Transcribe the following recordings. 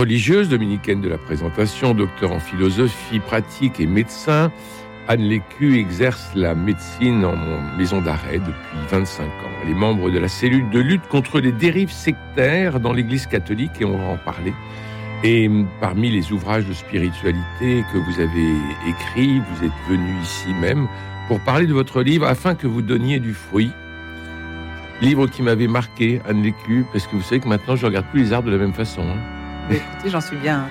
Religieuse dominicaine de la présentation, docteur en philosophie pratique et médecin, Anne Lécu exerce la médecine en maison d'arrêt depuis 25 ans. Elle est membre de la cellule de lutte contre les dérives sectaires dans l'Église catholique et on va en parler. Et parmi les ouvrages de spiritualité que vous avez écrits, vous êtes venu ici même pour parler de votre livre afin que vous donniez du fruit. Livre qui m'avait marqué, Anne Lécu, parce que vous savez que maintenant je regarde plus les arbres de la même façon. Hein. Écoutez, j'en suis bien,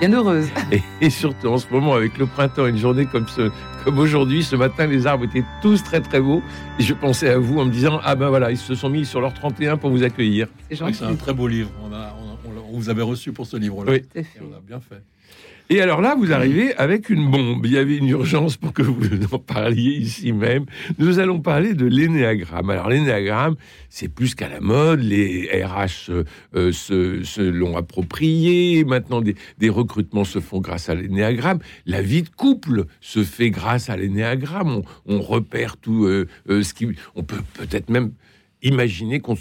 bien heureuse. Et, surtout en ce moment, avec le printemps, une journée comme, ce, comme aujourd'hui, ce matin, les arbres étaient tous très très beaux. Et je pensais à vous en me disant Ah ben voilà, ils se sont mis sur leur 31 pour vous accueillir. C'est un très beau livre. On, a, on, vous avait reçu pour ce livre-là. Oui. on a bien fait. Et alors là, vous arrivez avec une bombe. Il y avait une urgence pour que vous en parliez ici même. Nous allons parler de l'énéagramme. Alors l'énéagramme, c'est plus qu'à la mode. Les RH euh, se, l'ont approprié. Maintenant, des, recrutements se font grâce à l'énéagramme. La vie de couple se fait grâce à l'énéagramme. On, repère tout euh, euh, ce qui... On peut peut-être même Imaginez qu'on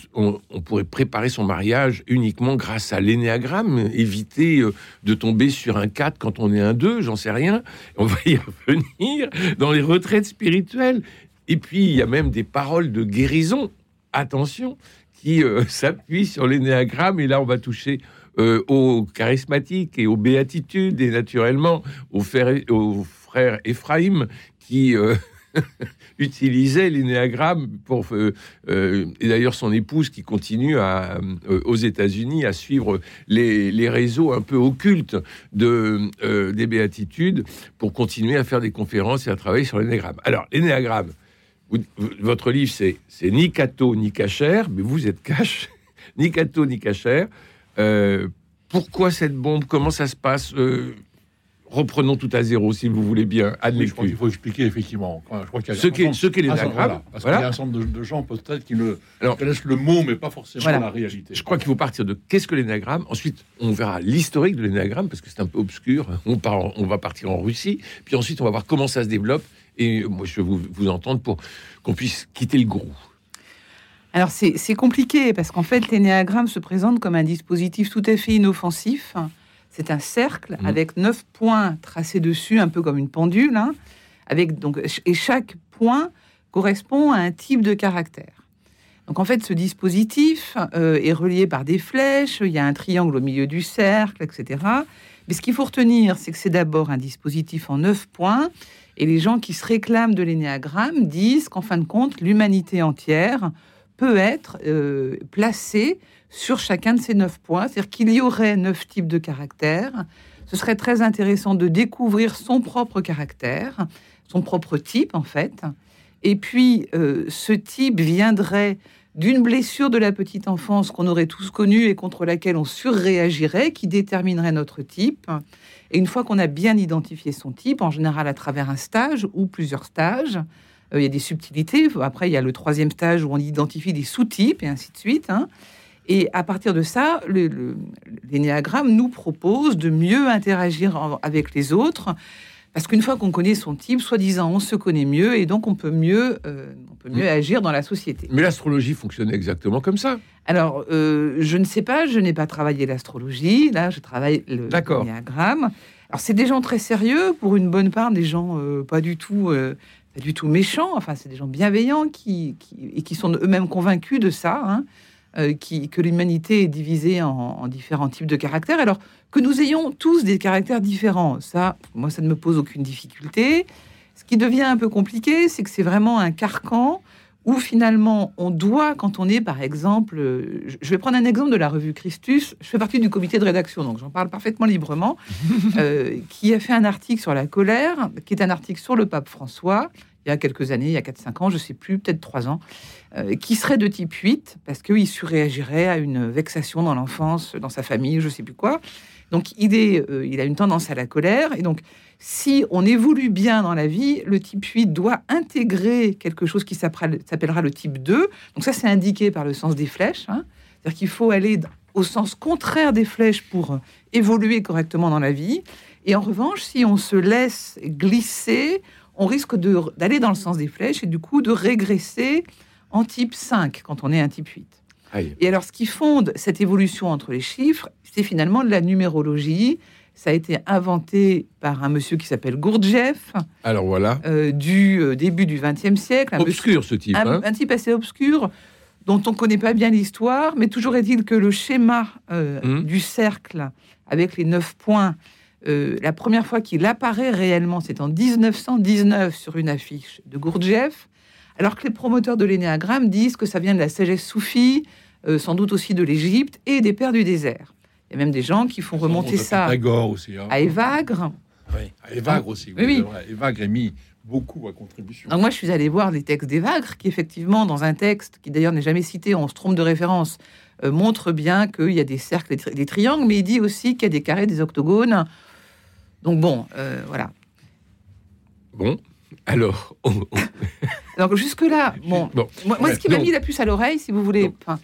pourrait préparer son mariage uniquement grâce à l'énéagramme, éviter euh, de tomber sur un 4 quand on est un 2, j'en sais rien. On va y revenir dans les retraites spirituelles. Et puis, il y a même des paroles de guérison, attention, qui euh, s'appuient sur l'énéagramme. Et là, on va toucher euh, aux charismatiques et aux béatitudes, et naturellement aux frères Ephraim qui utilisait l'énéagramme pour euh, euh, et d'ailleurs son épouse qui continue euh, aux États-Unis à suivre les, les, réseaux un peu occultes de des béatitudes pour continuer à faire des conférences et à travailler sur l'énéagramme. Alors l'énéagramme, votre livre c'est c'est ni catho ni cachère, mais vous êtes cache, ni catho ni cachère. pourquoi cette bombe? Comment ça se passe reprenons tout à zéro, si vous voulez bien. Oui, je crois qu'il faut expliquer, effectivement. Je crois ce qu'est ce qu l'énagramme. parce qu'il y a un certain nombre de, gens, peut-être, qui ne connaissent le mot, mais pas forcément la réalité. Je crois qu'il faut partir de qu'est-ce que l'énagramme. Ensuite, on verra l'historique de l'énagramme, parce que c'est un peu obscur. On, part, on va partir en Russie. Puis ensuite, on va voir comment ça se développe. Et moi, je vais vous, vous entendre pour qu'on puisse quitter le gros. Alors c'est compliqué parce qu'en fait l'énéagramme se présente comme un dispositif tout à fait inoffensif c'est un cercle mmh. avec neuf points tracés dessus, un peu comme une pendule. Hein, avec donc et chaque point correspond à un type de caractère. Donc en fait, ce dispositif euh, est relié par des flèches. Il y a un triangle au milieu du cercle, etc. Mais ce qu'il faut retenir, c'est que c'est d'abord un dispositif en neuf points. Et les gens qui se réclament de l'énéagramme disent qu'en fin de compte, l'humanité entière peut être euh, placée sur chacun de ces neuf points. C'est-à-dire qu'il y aurait neuf types de caractères. Ce serait très intéressant de découvrir son propre caractère, son propre type en fait. Et puis, euh, ce type viendrait d'une blessure de la petite enfance qu'on aurait tous connue et contre laquelle on surréagirait, qui déterminerait notre type. Et une fois qu'on a bien identifié son type, en général à travers un stage ou plusieurs stages, il y a des subtilités. Après, il y a le troisième stage où on identifie des sous-types et ainsi de suite. Hein. Et à partir de ça, l'énéagramme nous propose de mieux interagir avec les autres. Parce qu'une fois qu'on connaît son type, soi-disant, on se connaît mieux et donc on peut mieux, euh, on peut mieux mm. agir dans la société. Mais l'astrologie fonctionne exactement comme ça. Alors, euh, je ne sais pas, je n'ai pas travaillé l'astrologie. Là, je travaille le l'énéagramme. Alors, c'est des gens très sérieux, pour une bonne part, des gens euh, pas du tout, pas du tout méchants. Enfin, c'est des gens bienveillants qui, et qui sont eux-mêmes convaincus de ça. Hein. Euh, qui, que l'humanité est divisée en, différents types de caractères. Alors que nous ayons tous des caractères différents, ça, moi, ça ne me pose aucune difficulté. Ce qui devient un peu compliqué, c'est que c'est vraiment un carcan où finalement on doit, quand on est par exemple, je vais prendre un exemple de la revue Christus, je fais partie du comité de rédaction, donc j'en parle parfaitement librement, euh, qui a fait un article sur la colère, qui est un article sur le pape François, il y a quelques années, il y a 4-5 ans, je sais plus, peut-être 3 ans, euh, qui serait de type 8, parce qu'il surréagirait à une vexation dans l'enfance, dans sa famille, je sais plus quoi. Donc il, est, euh, il a une tendance à la colère, et donc si on évolue bien dans la vie, le type 8 doit intégrer quelque chose qui s'appellera le type 2. Donc ça, c'est indiqué par le sens des flèches. Hein. C'est-à-dire qu'il faut aller au sens contraire des flèches pour évoluer correctement dans la vie. Et en revanche, si on se laisse glisser, on risque d'aller dans le sens des flèches et du coup de régresser en type 5 quand on est un type 8. Et alors, ce qui fonde cette évolution entre les chiffres, c'est finalement de la numérologie. Ça a été inventé par un monsieur qui s'appelle Gurdjieff. Alors voilà. Euh, du euh, début du XXe siècle. Un obscur ce type. Un, hein. un, type assez obscur dont on ne connaît pas bien l'histoire, mais toujours est-il que le schéma euh, hum. du cercle avec les neuf points la première fois qu'il apparaît réellement, c'est en 1919 sur une affiche de Gurdjieff, alors que les promoteurs de l'énéagramme disent que ça vient de la sagesse soufie, sans doute aussi de l'Égypte et des pères du désert. Il y a même des gens qui font remonter ça aussi, hein. à Évagre. Oui, à Évagre aussi. Oui, Évagre est mis beaucoup à contribution. moi, je suis allé voir les textes d'Évagre, qui effectivement, dans un texte qui d'ailleurs n'est jamais cité, on se trompe de référence, euh, montre bien qu'il y a des cercles et des triangles, mais il dit aussi qu'il y a des carrés, des octogones. Donc bon, euh, voilà. Bon, alors. Donc jusque-là, bon, moi, ce qui m'a mis la puce à l'oreille, si vous voulez. Euh,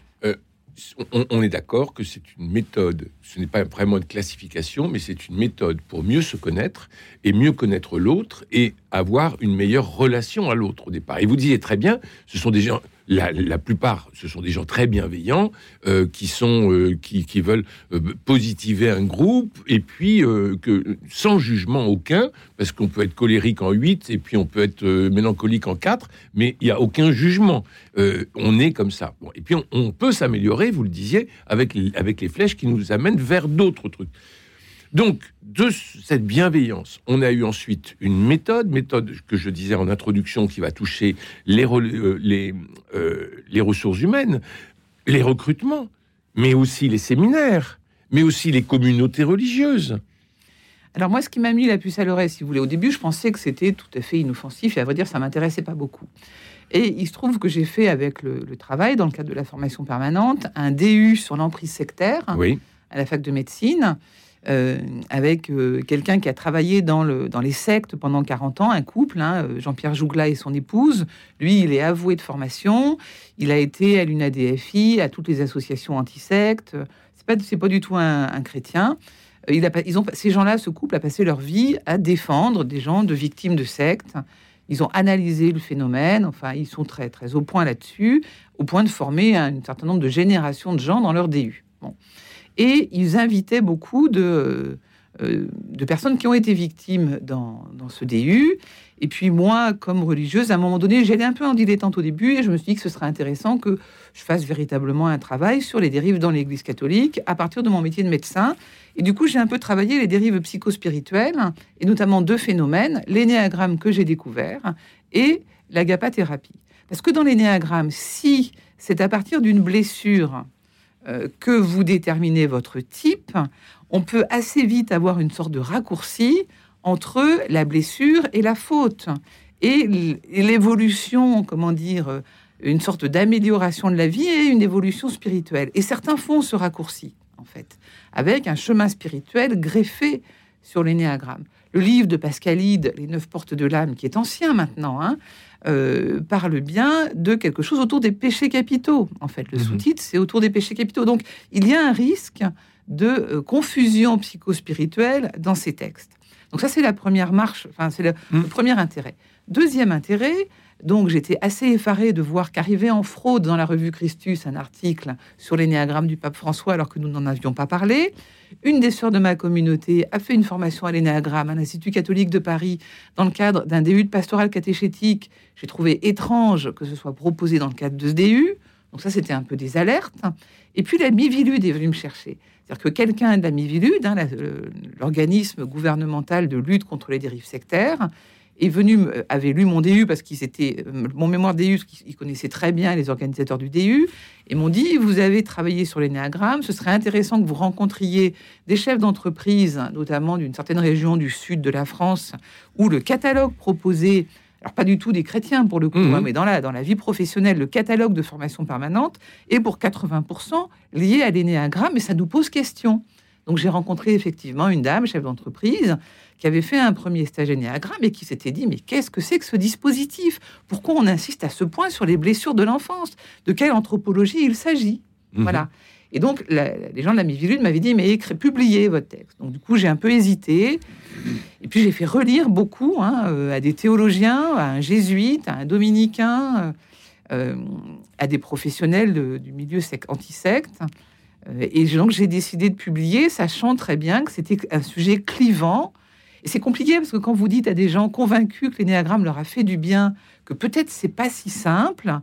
on, est d'accord que c'est une méthode, ce n'est pas vraiment une classification, mais c'est une méthode pour mieux se connaître et mieux connaître l'autre et avoir une meilleure relation à l'autre au départ. Et vous disiez très bien, ce sont des gens, la, plupart, ce sont des gens très bienveillants euh, qui sont euh, qui, veulent euh, positiver un groupe et puis que sans jugement aucun, parce qu'on peut être colérique en 8 et puis on peut être mélancolique en 4, mais il n'y a aucun jugement. on est comme ça. et puis on, peut s'améliorer, vous le disiez, avec avec les flèches qui nous amènent vers d'autres trucs. Donc, de cette bienveillance, on a eu ensuite une méthode, méthode que je disais en introduction, qui va toucher les, euh, euh, les, ressources humaines, les recrutements, mais aussi les séminaires, mais aussi les communautés religieuses. Alors moi, ce qui m'a mis la puce à l'oreille, si vous voulez, au début, je pensais que c'était tout à fait inoffensif, et à vrai dire, ça m'intéressait pas beaucoup. Et il se trouve que j'ai fait avec le, travail, dans le cadre de la formation permanente, un DU sur l'emprise sectaire à la fac de médecine. Euh, avec euh, quelqu'un qui a travaillé dans, le, dans les sectes pendant 40 ans, un couple, hein, euh, Jean-Pierre Jougla et son épouse. Lui, il est avoué de formation. Il a été à l'UNADFI, à toutes les associations anti-sectes. C'est pas, c'est pas du tout un, chrétien. Ces gens-là, ce couple a passé leur vie à défendre des gens de victimes de sectes. Ils ont analysé le phénomène. Enfin, ils sont très, très au point là-dessus, au point de former un certain nombre de générations de gens dans leur DU. Et ils invitaient beaucoup de, euh, de personnes qui ont été victimes dans, dans, ce DU. Et puis moi, comme religieuse, à un moment donné, j'allais un peu en dilettante au début et je me suis dit que ce serait intéressant que je fasse véritablement un travail sur les dérives dans l'Église catholique à partir de mon métier de médecin. Et du coup, j'ai un peu travaillé les dérives psychospirituelles et notamment deux phénomènes, l'énéagramme que j'ai découvert et l'agapathérapie. Parce que dans l'énéagramme, si c'est à partir d'une blessure que vous déterminez votre type, on peut assez vite avoir une sorte de raccourci entre la blessure et la faute. Et l'évolution, comment dire, euh, une sorte d'amélioration de la vie et une évolution spirituelle. Et certains font ce raccourci, en fait, avec un chemin spirituel greffé sur l'énéagramme. Le livre de Pascalide, Les neuf portes de l'âme, qui est ancien maintenant, hein, euh, parle bien de quelque chose autour des péchés capitaux. En fait, le mhm. sous-titre, c'est autour des péchés capitaux. Donc, il y a un risque de euh, confusion psychospirituelle dans ces textes. Donc ça, c'est la première marche, enfin, c'est le, mhm. premier intérêt. Deuxième intérêt, donc j'étais assez effaré de voir qu'arrivait en fraude dans la revue Christus un article sur l'énéagramme du pape François alors que nous n'en avions pas parlé. Une des sœurs de ma communauté a fait une formation à l'énéagramme à l'Institut catholique de Paris dans le cadre d'un DU de pastoral catéchétique. J'ai trouvé étrange que ce soit proposé dans le cadre de ce DU. Donc ça, c'était un peu des alertes. Et puis la Mivilude est venue me chercher. C'est-à-dire que quelqu'un de la Mivilude, hein, l'organisme gouvernemental de lutte contre les dérives sectaires, est venu, avait lu mon DU parce qu'ils étaient, euh, mon mémoire DU, ils connaissaient très bien les organisateurs du DU, et m'ont dit Vous avez travaillé sur les néagrammes, ce serait intéressant que vous rencontriez des chefs d'entreprise, notamment d'une certaine région du sud de la France, où le catalogue proposé alors pas du tout des chrétiens pour le coup, Mhm. hein, mais dans la, dans la vie professionnelle, le catalogue de formation permanente est pour 80% lié à l'énéagramme, et ça nous pose question. Donc j'ai rencontré effectivement une dame, chef d'entreprise, qui avait fait un premier stage énéagramme et qui s'était dit, mais qu'est-ce que c'est que ce dispositif? Pourquoi on insiste à ce point sur les blessures de l'enfance? De quelle anthropologie il s'agit? Mhm. Voilà. Et donc, la- les gens de la Mivilude m'avaient dit, mais écrit, publiez votre texte. Donc, du coup, j'ai un peu hésité. Et puis, j'ai fait relire beaucoup hein, euh, à des théologiens, à un jésuite, à un dominicain, euh, euh, à des professionnels de- du milieu sec- anti-secte. Et donc, j'ai décidé de publier, sachant très bien que c'était un sujet clivant. Et c'est compliqué parce que quand vous dites à des gens convaincus que l'énéagramme leur a fait du bien, que peut-être c'est pas si simple,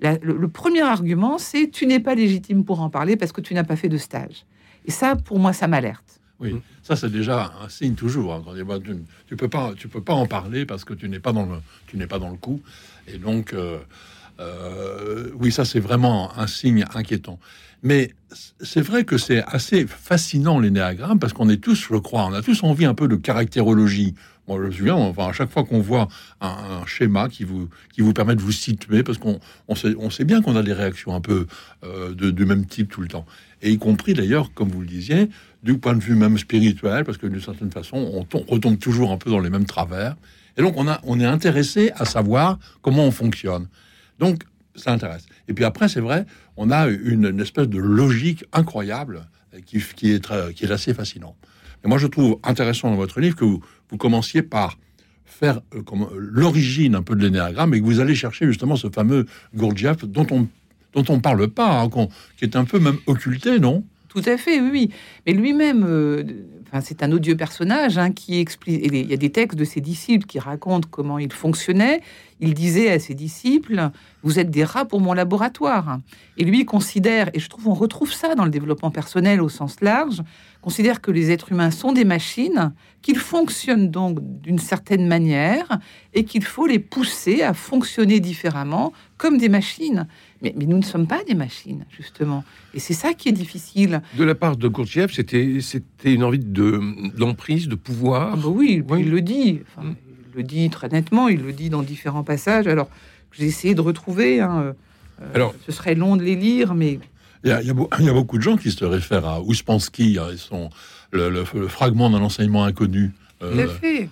le, premier argument, c'est tu n'es pas légitime pour en parler parce que tu n'as pas fait de stage. Et ça, pour moi, ça m'alerte. Oui, ça c'est déjà un signe toujours. hein, y a- tu, tu peux pas, peux pas en parler parce que tu n'es pas dans le, pas dans le coup. Et donc, euh, euh, oui, ça c'est vraiment un signe inquiétant. Mais c'est vrai que c'est assez fascinant les néagrammes parce qu'on est tous, je crois, on a tous envie un peu de caractérologie. Moi, je me souviens, enfin, à chaque fois qu'on voit un, schéma qui vous, qui vous permet de vous situer, parce qu'on on sait, on sait bien qu'on a des réactions un peu euh, de, même type tout le temps. Et y compris d'ailleurs, comme vous le disiez, du point de vue même spirituel, parce que d'une certaine façon, on tom- retombe toujours un peu dans les mêmes travers. Et donc, on, a, on est intéressé à savoir comment on fonctionne. Donc, ça intéresse. Et puis après, c'est vrai, on a une, une espèce de logique incroyable euh, qui, est, qui est assez fascinant. Et moi, je trouve intéressant dans votre livre que vous, commenciez par faire euh, comme, l'origine un peu de l'énéagramme et que vous allez chercher justement ce fameux Gurdjieff dont on dont on parle pas, hein, qui est un peu même occulté, non? Tout à fait, oui. Mais lui-même, euh, c'est un odieux personnage hein, qui explique. Il y a des textes de ses disciples qui racontent comment il fonctionnait. Il disait à ses disciples Vous êtes des rats pour mon laboratoire. Et lui considère, et je trouve on retrouve ça dans le développement personnel au sens large, considère que les êtres humains sont des machines, qu'ils fonctionnent donc d'une certaine manière et qu'il faut les pousser à fonctionner différemment comme des machines. Mais, mais nous ne sommes pas des machines, justement. Et c'est ça qui est difficile. De la part de Gurdjieff, c'était c'était une envie de d'emprise, de pouvoir. Ah bah oui, Oui. il le dit. Enfin, Mm. Il le dit très nettement, il le dit dans différents passages. Alors, j'ai essayé de retrouver. hein, euh, Alors- ce serait long de les lire, mais il y, a, il, y a, beau- il y a beaucoup de gens qui se réfèrent à Ouspensky, hein, son, le, le- le fragment d'un enseignement inconnu. euh, fait.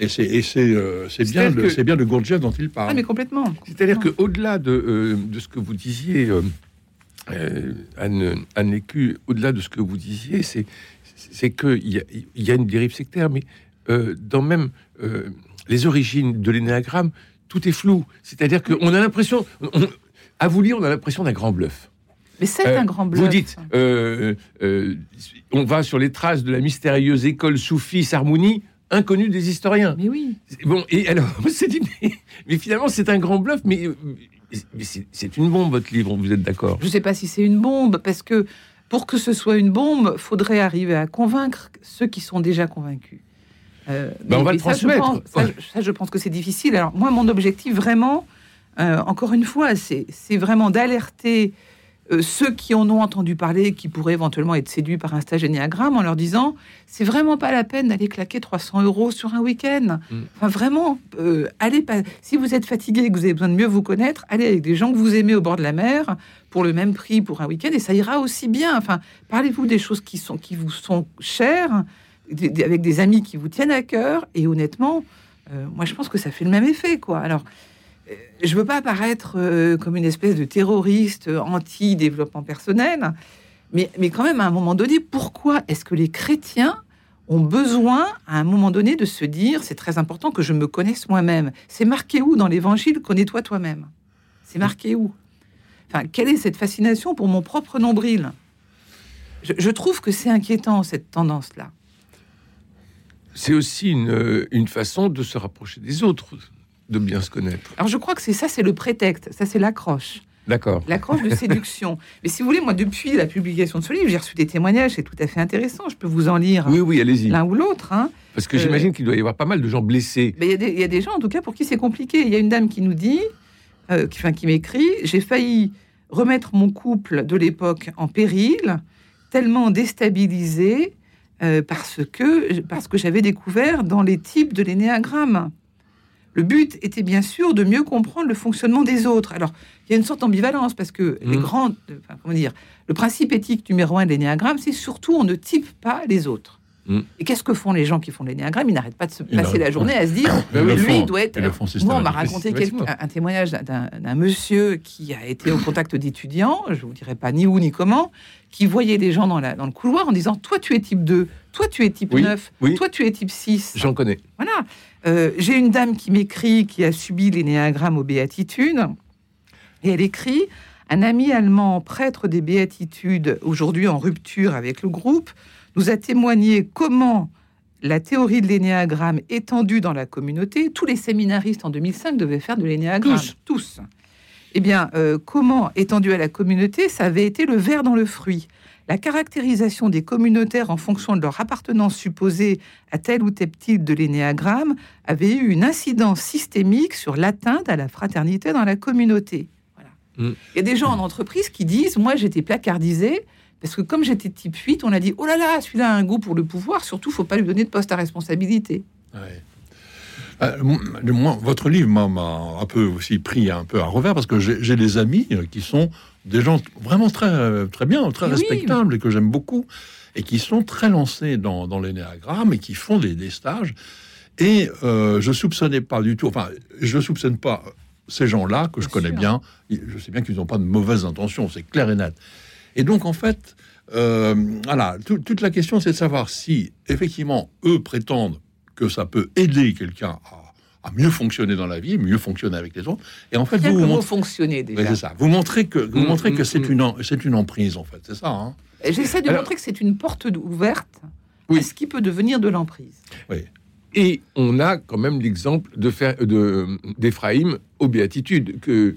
Et c'est euh, bien, de- que- c'est bien de Gurdjieff dont il parle. Ah, mais complètement. C'est-à-dire que au-delà de, euh, de ce que vous disiez, euh, euh, Anne, Anne Lécu, au-delà de ce que vous disiez, c'est c'est que il y, a- y a une dérive sectaire, mais euh, dans même euh, les origines de l'énéagramme, tout est flou. C'est-à-dire qu'on a l'impression, on- à vous lire, on a l'impression d'un grand bluff. Mais c'est Euh, un grand bluff. Vous dites, euh, euh, on va sur les traces de la mystérieuse école soufie Sarmouni, inconnue des historiens. Mais oui. Bon, et alors, on s'est dit, mais, mais finalement, c'est un grand bluff, mais, mais c'est- une bombe, votre livre, vous êtes d'accord? Je ne sais pas si c'est une bombe, parce que pour que ce soit une bombe, faudrait arriver à convaincre ceux qui sont déjà convaincus. Euh, Ben, on va le ça, je pense- ça, je- ça, je pense que c'est difficile. Alors, moi, mon objectif, vraiment, euh, encore une fois, c'est vraiment d'alerter euh, ceux qui en ont entendu parler, qui pourraient éventuellement être séduits par un stage énéagramme, en leur disant c'est vraiment pas la peine d'aller claquer 300 euros sur un week-end. Mm. Enfin, vraiment, euh, allez pas. Si vous êtes fatigué et que vous avez besoin de mieux vous connaître, allez avec des gens que vous aimez au bord de la mer pour le même prix pour un week-end et ça ira aussi bien. Enfin, parlez-vous des choses qui sont qui vous sont chères, avec des amis qui vous tiennent à cœur et honnêtement, euh, moi je pense que ça fait le même effet, quoi. Alors. Euh, Je veux pas apparaître euh, comme une espèce de terroriste euh, anti-développement personnel, mais, mais quand même, à un moment donné, pourquoi est-ce que les chrétiens ont besoin, à un moment donné, de se dire c'est très important que je me connaisse moi-même C'est marqué où dans l'évangile Connais-toi toi-même? C'est marqué où? Enfin, quelle est cette fascination pour mon propre nombril? Je, trouve que c'est inquiétant, cette tendance-là. C'est aussi une façon de se rapprocher des autres, de bien se connaître. Alors, je crois que c'est ça, c'est le prétexte, ça, c'est l'accroche. D'accord. L'accroche de séduction. Mais si vous voulez, moi, depuis la publication de ce livre, j'ai reçu des témoignages, c'est tout à fait intéressant. Je peux vous en lire Oui, oui, allez-y. l'un ou l'autre. Hein. Parce que Euh, j'imagine qu'il doit y avoir pas mal de gens blessés. Mais il y a des- il y, a des gens, en tout cas, pour qui c'est compliqué. Il y a une dame qui nous dit, euh, qui, enfin, qui m'écrit, j'ai failli remettre mon couple de l'époque en péril, tellement déstabilisé euh, parce que parce que j'avais découvert dans les types de l'énéagramme. Le but était bien sûr de mieux comprendre le fonctionnement des autres. Alors, il y a une sorte d'ambivalence parce que les Mm. enfin, comment dire, le principe éthique numéro un de l'énéagramme, c'est surtout on ne type pas les autres. Mm. Et qu'est-ce que font les gens qui font l'énéagramme? Ils n'arrêtent pas de se passer la journée à se dire, lui, font. il doit être. Moi, on m'a raconté un, un témoignage d'un monsieur qui a été au contact d'étudiants, je vous dirai pas ni où ni comment, qui voyait des gens dans, la, dans le couloir en disant Toi, tu es type 2, toi, tu es type Oui, 9, oui. toi, tu es type 6. J'en connais. Voilà. Euh, J'ai une dame qui m'écrit, qui a subi l'énéagramme aux béatitudes, et elle écrit Un ami allemand, prêtre des béatitudes, aujourd'hui en rupture avec le groupe, nous a témoigné comment la théorie de l'énéagramme étendue dans la communauté, tous les séminaristes en 2005 devaient faire de l'énéagramme. Tous. Eh bien, euh, comment étendu à la communauté, ça avait été le verre dans le fruit. La caractérisation des communautaires en fonction de leur appartenance supposée à tel ou tel type de l'énéagramme avait eu une incidence systémique sur l'atteinte à la fraternité dans la communauté. Voilà. Mm. Il y a des gens en entreprise qui disent Moi, j'étais placardisé parce que comme j'étais type 8, on a dit Oh là là, celui-là a un goût pour le pouvoir, surtout, faut pas lui donner de poste à responsabilité. Ouais. Euh, moi, votre livre m'a- un peu aussi pris un peu à revers parce que j'ai des amis euh, qui sont des gens vraiment très, très bien, très Oui. respectables et que j'aime beaucoup et qui sont très lancés dans, dans l'énéagramme et qui font des, des stages. Et euh, je soupçonnais pas du tout, enfin, je soupçonne pas ces gens-là que je connais sûr. bien. Je sais bien qu'ils n'ont pas de mauvaises intentions, c'est clair et net. Et donc, en fait, euh, voilà, tout- toute la question, c'est de savoir si, effectivement, eux prétendent que ça peut aider quelqu'un à, à mieux fonctionner dans la vie, mieux fonctionner avec les autres. Et en fait, vous, vous montrez, fonctionner déjà. c'est ça. Vous montrez que, vous Mm, montrez mm, que c'est mm. une, en- c'est une emprise, en fait. C'est ça. Hein J'essaie de Alors- montrer que c'est une porte ouverte Oui. à ce qui peut devenir de l'emprise. Et on a quand même l'exemple de faire de d'Éphraïm aux béatitudes que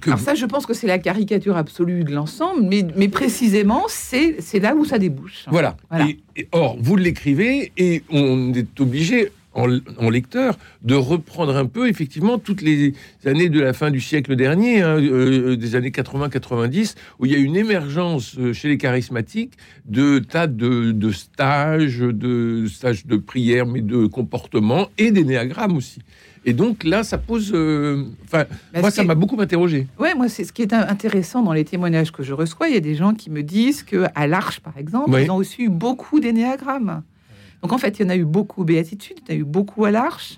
que Alors ça, je pense que c'est la caricature absolue de l'ensemble, mais, mais précisément, c'est là où ça débouche. Voilà. Voilà. Et, et- or, vous l'écrivez et on est obligé, en, en lecteur, de reprendre un peu, effectivement, toutes les années de la fin du siècle dernier, hein, euh, des années 80-90, où il y a une émergence euh, chez les charismatiques de tas de, de stages, de stages de prière, mais de comportement et d'énéagramme aussi. Et donc là, ça pose. euh, Enfin, Bah, moi, ça m'a beaucoup interrogé. Ouais, moi, c'est ce qui est intéressant dans les témoignages que je reçois. Il y a des gens qui me disent que à l'Arche, par exemple, Oui. ils ont aussi eu beaucoup d'énéagrammes. Donc en fait, il y en a eu beaucoup aux Béatitudes, il y en a eu beaucoup à l'Arche.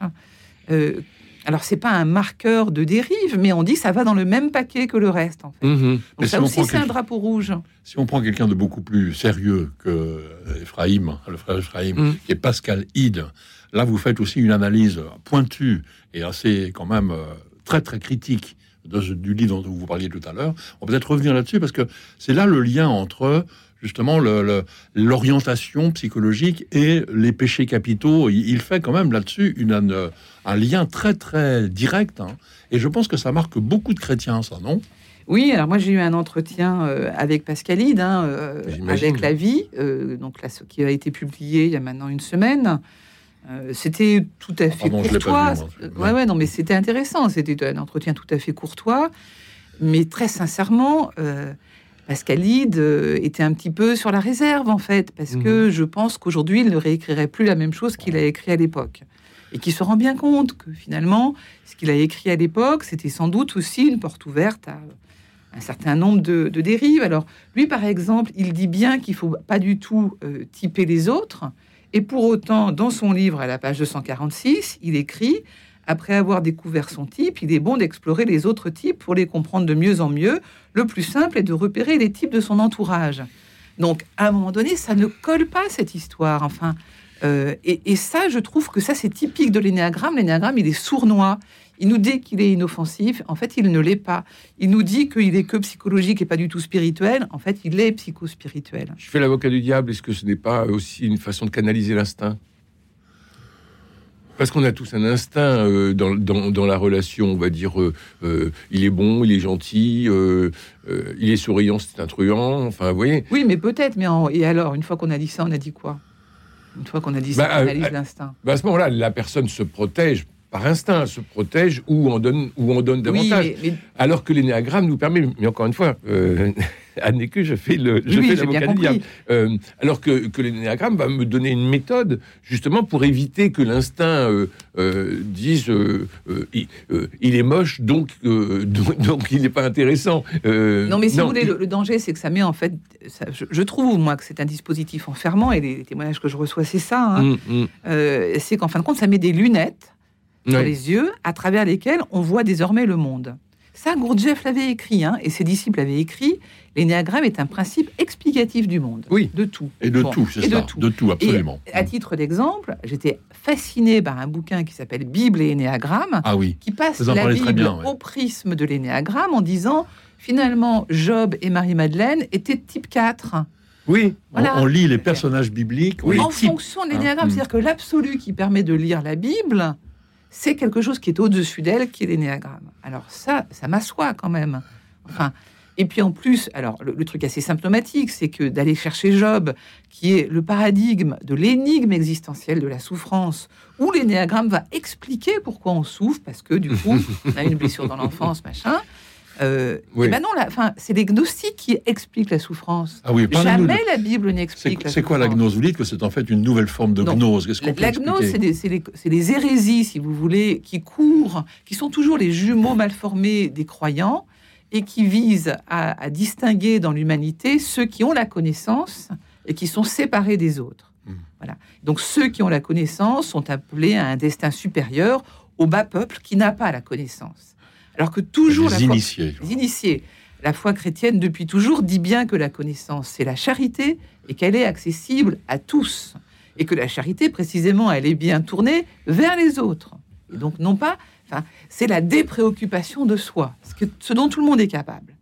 Euh, alors c'est pas un marqueur de dérive, mais on dit que ça va dans le même paquet que le reste. En fait. Mhm. Donc Mais ça si aussi, c'est un drapeau rouge. Si on prend quelqu'un de beaucoup plus sérieux que euh, Ephraim, le frère Ephraim, Mm. qui est Pascal Hyde, là vous faites aussi une analyse pointue et assez quand même euh, très très critique de ce- du livre dont vous parliez tout à l'heure. On peut peut-être revenir là-dessus parce que c'est là le lien entre justement le- le- l'orientation psychologique et les péchés capitaux. Il, il fait quand même là-dessus une- un, un lien très très direct. hein. Et je pense que ça marque beaucoup de chrétiens, ça, non? Oui, alors moi j'ai eu un entretien euh, avec Pascalide, hein, euh, avec La Vie, euh, donc là, ce qui a été publié il y a maintenant une semaine. Euh, c'était tout à fait Pardon, je l'ai pas courtois. vu. Euh, ouais, ouais, non, mais c'était intéressant. C'était un entretien tout à fait courtois, mais très sincèrement, euh, Pascalide euh, était un petit peu sur la réserve en fait, parce Mhm. que je pense qu'aujourd'hui il ne réécrirait plus la même chose qu'il a écrit à l'époque, et qu'il se rend bien compte que finalement, ce qu'il a écrit à l'époque, c'était sans doute aussi une porte ouverte à un certain nombre de, de dérives. Alors, lui, par exemple, il dit bien qu'il faut pas du tout euh, typer les autres. Et pour autant, dans son livre, à la page 246, il écrit Après avoir découvert son type, il est bon d'explorer les autres types pour les comprendre de mieux en mieux. Le plus simple est de repérer les types de son entourage. Donc, à un moment donné, ça ne colle pas cette histoire. Enfin, euh, et, ça, je trouve que ça, c'est typique de l'énéagramme. L'énéagramme, il est sournois. Il nous dit qu'il est inoffensif. En fait, il ne l'est pas. Il nous dit qu'il est que psychologique et pas du tout spirituel. En fait, il est psychospirituel. Je fais l'avocat du diable. Est-ce que ce n'est pas aussi une façon de canaliser l'instinct? Parce qu'on a tous un instinct euh, dans, dans- dans la relation. On va dire, euh, euh, il est bon, il est gentil, il est souriant, c'est un truand. Enfin, vous voyez. Oui, mais peut-être. Mais en- et alors, une fois qu'on a dit ça, on a dit quoi? Une fois qu'on a dit ça, Bah, on analyse l'instinct. Ben, à ce moment-là, la personne se protège par instinct, se protège ou on donne, ou on donne Oui, davantage. mais- mais Alors que l'énéagramme nous permet, mais encore une fois, euh, Anne Lécu, je fais le, je Oui, fais l'avocat diable. Euh, alors que, que l'énéagramme va me donner une méthode justement pour éviter que l'instinct euh, euh, dise il, il est moche, donc, donc, donc il n'est pas intéressant. Non, mais si vous voulez, il- le, le danger, c'est que ça met en fait. ça- je, je trouve, moi, que c'est un dispositif enfermant, et les, les témoignages que je reçois, c'est ça. hein. Hum, hum. C'est qu'en fin de compte, ça met des lunettes les yeux à travers lesquelles on voit désormais le monde. Ça, Gurdjieff l'avait écrit, hein, et ses disciples l'avaient écrit. L'énéagramme est un principe explicatif du monde. Oui. De tout. Et de Bon, tout, c'est ça. de tout. De tout, absolument. Et à titre d'exemple, j'étais fasciné par un bouquin qui s'appelle Bible et Énéagramme, Ah oui. qui passe Vous la Bible bien, ouais. au prisme de l'énéagramme en disant finalement Job et Marie-Madeleine étaient type 4. Oui, On- Voilà. On, lit les personnages bibliques. Oui. en fonction de l'énéagramme. Hein, C'est-à-dire que l'absolu qui permet de lire la Bible, c'est quelque chose qui est au-dessus d'elle, qui est l'énéagramme. Alors ça, ça m'assoit quand même. Enfin, et puis en plus, alors le, le truc assez symptomatique, c'est que d'aller chercher Job, qui est le paradigme de l'énigme existentielle de la souffrance, où l'énéagramme va expliquer pourquoi on souffre, parce que du coup, on a une blessure dans l'enfance, machin. Euh, Oui. Et enfin, c'est les gnostiques qui expliquent la souffrance. Ah oui, Jamais la Bible n'explique c'est quoi la gnose Vous dites que c'est en fait une nouvelle forme de gnose. Qu'est-ce qu'on La, la gnose, c'est les, hérésies, si vous voulez, qui courent, qui sont toujours les jumeaux mal formés des croyants et qui visent à, à distinguer dans l'humanité ceux qui ont la connaissance et qui sont séparés des autres. Mm. Voilà. Donc ceux qui ont la connaissance sont appelés à un destin supérieur au bas peuple qui n'a pas la connaissance. Alors que toujours la Les foi- initiés. les initiés. La foi chrétienne, depuis toujours, dit bien que la connaissance, c'est la charité et qu'elle est accessible à tous. Et que la charité, précisément, elle est bien tournée vers les autres. Et donc, non pas. Enfin, c'est la dépréoccupation de soi, ce, que- ce dont tout le monde est capable.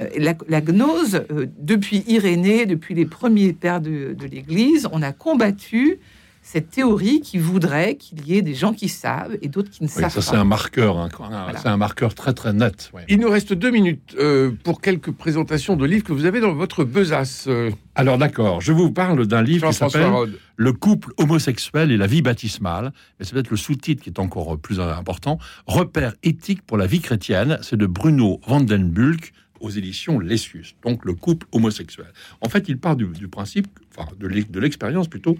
Euh, La, la gnose, euh, depuis Irénée, depuis les premiers pères de, de l'Église, on a combattu cette théorie qui voudrait qu'il y ait des gens qui savent et d'autres qui ne Oui, savent ça, c'est pas. un marqueur. hein, un- C'est un marqueur très très net. ouais. il nous reste deux minutes euh, pour quelques présentations de livres que vous avez dans votre besace. euh, Alors d'accord, je vous parle d'un livre qui s'appelle. Le couple homosexuel et la vie baptismale. Mais c'est peut-être le sous-titre qui est encore plus important. Repères éthiques pour la vie chrétienne. C'est de Bruno Vandenbulk aux éditions Lessius. Donc le couple homosexuel. En fait, il part du, du principe, enfin de l'expérience plutôt,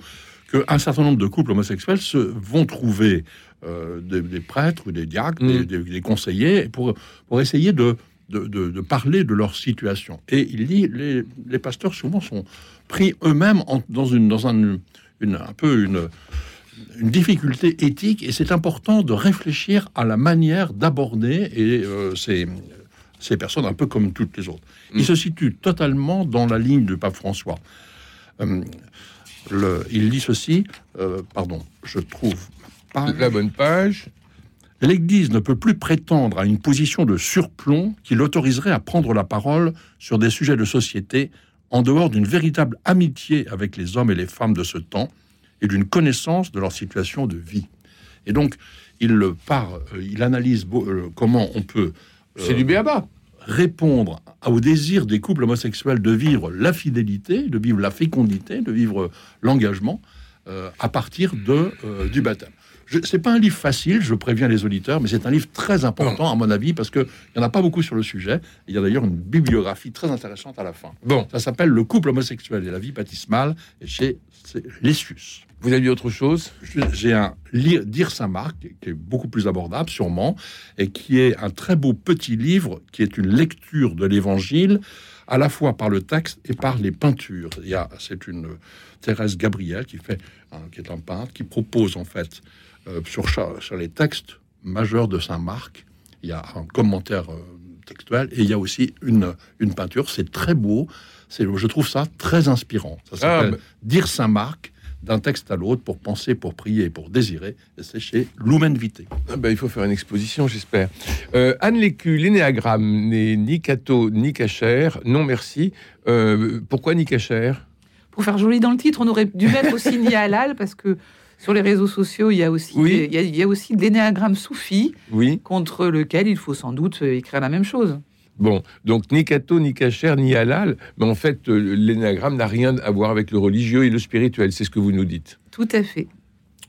qu'un certain nombre de couples homosexuels se vont trouver euh, des, des prêtres ou des diacres, Mm. des, des- des conseillers, pour, pour essayer de, de, de- de parler de leur situation. Et il dit, les, les pasteurs souvent sont pris eux-mêmes dans, une, dans un, une, un peu une, une difficulté éthique, et c'est important de réfléchir à la manière d'aborder et euh, ces, ces personnes un peu comme toutes les autres. Il Mm. se situe totalement dans la ligne du pape François. Euh, le- il dit ceci, euh, pardon, je trouve pas. La bonne page. L'Église ne peut plus prétendre à une position de surplomb qui l'autoriserait à prendre la parole sur des sujets de société en dehors d'une véritable amitié avec les hommes et les femmes de ce temps et d'une connaissance de leur situation de vie. Et donc, il part, euh, il analyse euh, comment on peut euh, C'est du béaba. Répondre au désir des couples homosexuels de vivre la fidélité, de vivre la fécondité, de vivre l'engagement euh, à partir de, euh, du baptême. Ce n'est pas un livre facile, je préviens les auditeurs, mais c'est un livre très important à mon avis parce qu'il n'y en a pas beaucoup sur le sujet. Il y a d'ailleurs une bibliographie très intéressante à la fin. Bon, Ça s'appelle Le couple homosexuel et la vie baptismale et chez c'est Lessius. Vous avez dit autre chose? J'ai un Lire- Dire Saint-Marc, qui est beaucoup plus abordable sûrement, et qui est un très beau petit livre, qui est une lecture de l'Évangile, à la fois par le texte et par les peintures. Il y a, c'est une euh, Thérèse Gabriel qui fait, hein, qui est un peintre, qui propose en fait euh, sur, sur les textes majeurs de Saint-Marc, il y a un commentaire euh, textuel et il y a aussi une, une peinture. C'est très beau. C'est, je trouve ça très inspirant. Ça s'appelle bah. Dire Saint-Marc d'un texte à l'autre pour penser, pour prier pour désirer. Et c'est chez Lumen Vitae. Ah ben, il faut faire une exposition, j'espère. Euh, Anne Lécu, l'énéagramme n'est ni catho ni cachère. Non, merci. Euh, pourquoi ni cachère? Pour faire joli dans le titre, on aurait dû mettre aussi ni halal parce que sur les réseaux sociaux, il y a aussi, Oui. il y a, il y a aussi l'énéagramme soufi Oui. contre lequel il faut sans doute écrire la même chose. Bon, donc ni catho, ni cachère, ni halal. Mais en fait, euh, l'énéagramme n'a rien à voir avec le religieux et le spirituel. C'est ce que vous nous dites. Tout à fait.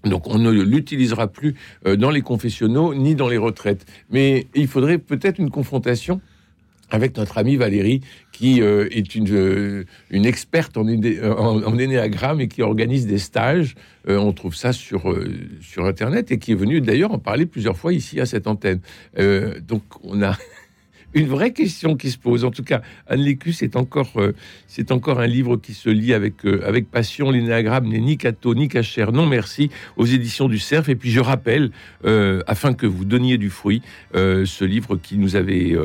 Donc on ne l'utilisera plus euh, dans les confessionnaux ni dans les retraites. Mais il faudrait peut-être une confrontation avec notre amie Valérie, qui euh, est une, euh, une experte en, en, en énéagramme et qui organise des stages. Euh, on trouve ça sur, sur Internet et qui est venue d'ailleurs en parler plusieurs fois ici à cette antenne. Donc on a une vraie question qui se pose. En tout cas, Anne Lécus, c'est encore, euh, encore un livre qui se lit avec, euh, avec passion. L'énéagramme n'est ni cateau ni cachère. Non, merci aux éditions du Cerf. Et puis je rappelle, euh, afin que vous donniez du fruit, ce livre qui nous avait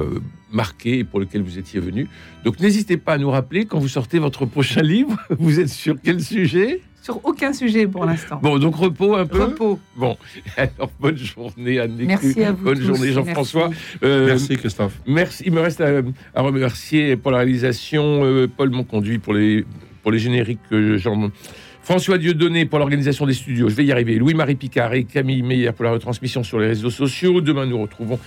marqué et pour lequel vous étiez venu. Donc n'hésitez pas à nous rappeler quand vous sortez votre prochain livre. Vous êtes sur quel sujet? Sur aucun sujet pour l'instant. Bon, donc repos un peu. Repos. Bon, alors bonne journée Anne. Merci à vous. Bonne tous. journée Jean-François. Merci. Euh, Merci Christophe. Merci. Il me reste à, à remercier pour la réalisation euh, Paul Monconduit pour les, pour les génériques. euh, Jean, François Dieudonné pour l'organisation des studios. Je vais y arriver. Louis-Marie Picard et Camille Meyer pour la retransmission sur les réseaux sociaux. Demain, nous retrouvons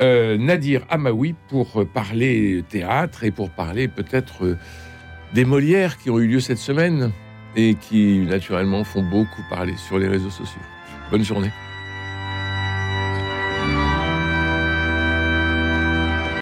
euh, Nadir Amaoui pour parler théâtre et pour parler peut-être euh, des Molières qui ont eu lieu cette semaine et qui, naturellement, font beaucoup parler sur les réseaux sociaux. Bonne journée.